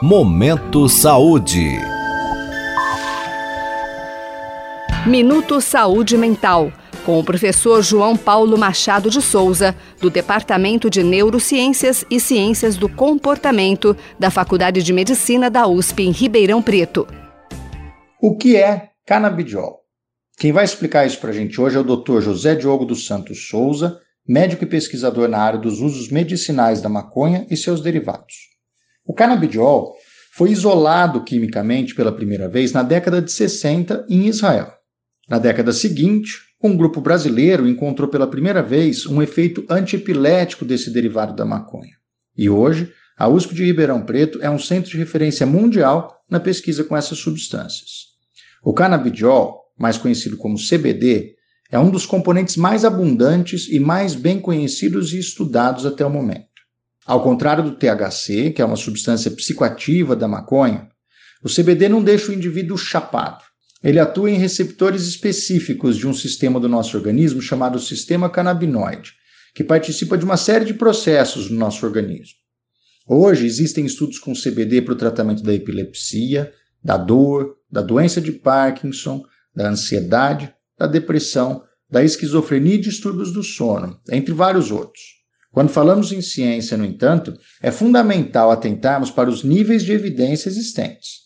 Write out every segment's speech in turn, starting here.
Momento Saúde. Minuto Saúde Mental, com o professor João Paulo Machado de Souza, do Departamento de Neurociências e Ciências do Comportamento da Faculdade de Medicina da USP em Ribeirão Preto. O que é canabidiol? Quem vai explicar isso para a gente hoje é o Dr. José Diogo dos Santos Souza, médico e pesquisador na área dos usos medicinais da maconha e seus derivados. O canabidiol foi isolado quimicamente pela primeira vez na década de 60 em Israel. Na década seguinte, um grupo brasileiro encontrou pela primeira vez um efeito antiepilético desse derivado da maconha. E hoje, a USP de Ribeirão Preto é um centro de referência mundial na pesquisa com essas substâncias. O canabidiol mais conhecido como CBD, é um dos componentes mais abundantes e mais bem conhecidos e estudados até o momento. Ao contrário do THC, que é uma substância psicoativa da maconha, o CBD não deixa o indivíduo chapado. Ele atua em receptores específicos de um sistema do nosso organismo chamado sistema canabinoide, que participa de uma série de processos no nosso organismo. Hoje existem estudos com CBD para o tratamento da epilepsia, da dor, da doença de Parkinson, da ansiedade, da depressão, da esquizofrenia e distúrbios do sono, entre vários outros. Quando falamos em ciência, no entanto, é fundamental atentarmos para os níveis de evidência existentes.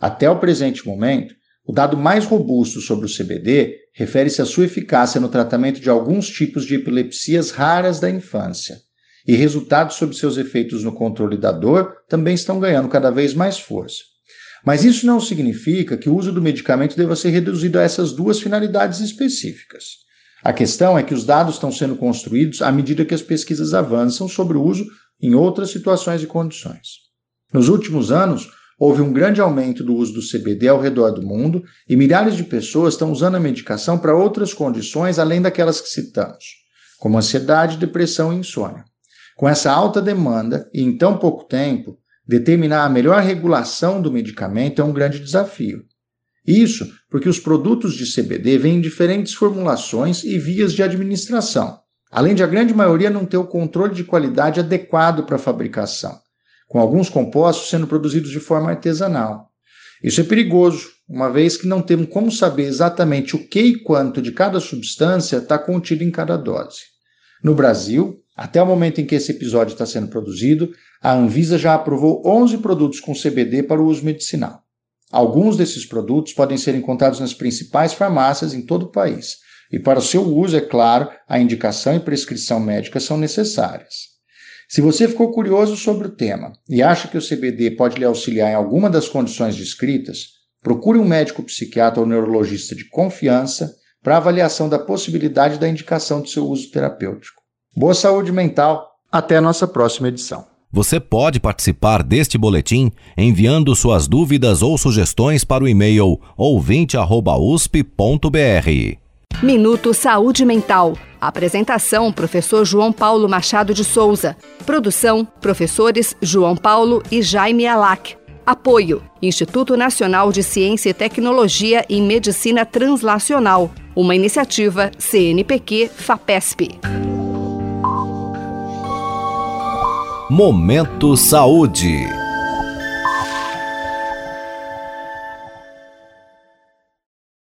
Até o presente momento, o dado mais robusto sobre o CBD refere-se à sua eficácia no tratamento de alguns tipos de epilepsias raras da infância, e resultados sobre seus efeitos no controle da dor também estão ganhando cada vez mais força. Mas isso não significa que o uso do medicamento deva ser reduzido a essas duas finalidades específicas. A questão é que os dados estão sendo construídos à medida que as pesquisas avançam sobre o uso em outras situações e condições. Nos últimos anos, houve um grande aumento do uso do CBD ao redor do mundo e milhares de pessoas estão usando a medicação para outras condições além daquelas que citamos, como ansiedade, depressão e insônia. Com essa alta demanda e em tão pouco tempo, Determinar a melhor regulação do medicamento é um grande desafio. Isso porque os produtos de CBD vêm em diferentes formulações e vias de administração, além de a grande maioria não ter o controle de qualidade adequado para a fabricação, com alguns compostos sendo produzidos de forma artesanal. Isso é perigoso, uma vez que não temos como saber exatamente o que e quanto de cada substância está contido em cada dose. No Brasil, até o momento em que esse episódio está sendo produzido, a Anvisa já aprovou 11 produtos com CBD para o uso medicinal. Alguns desses produtos podem ser encontrados nas principais farmácias em todo o país, e para o seu uso, é claro, a indicação e prescrição médica são necessárias. Se você ficou curioso sobre o tema e acha que o CBD pode lhe auxiliar em alguma das condições descritas, procure um médico psiquiatra ou neurologista de confiança para avaliação da possibilidade da indicação do seu uso terapêutico. Boa saúde mental. Até a nossa próxima edição. Você pode participar deste boletim enviando suas dúvidas ou sugestões para o e-mail ouvinte@usp.br. Minuto Saúde Mental. Apresentação: Professor João Paulo Machado de Souza. Produção: Professores João Paulo e Jaime Alac. Apoio: Instituto Nacional de Ciência e Tecnologia em Medicina Translacional. Uma iniciativa CNPq-FAPESP. Momento Saúde.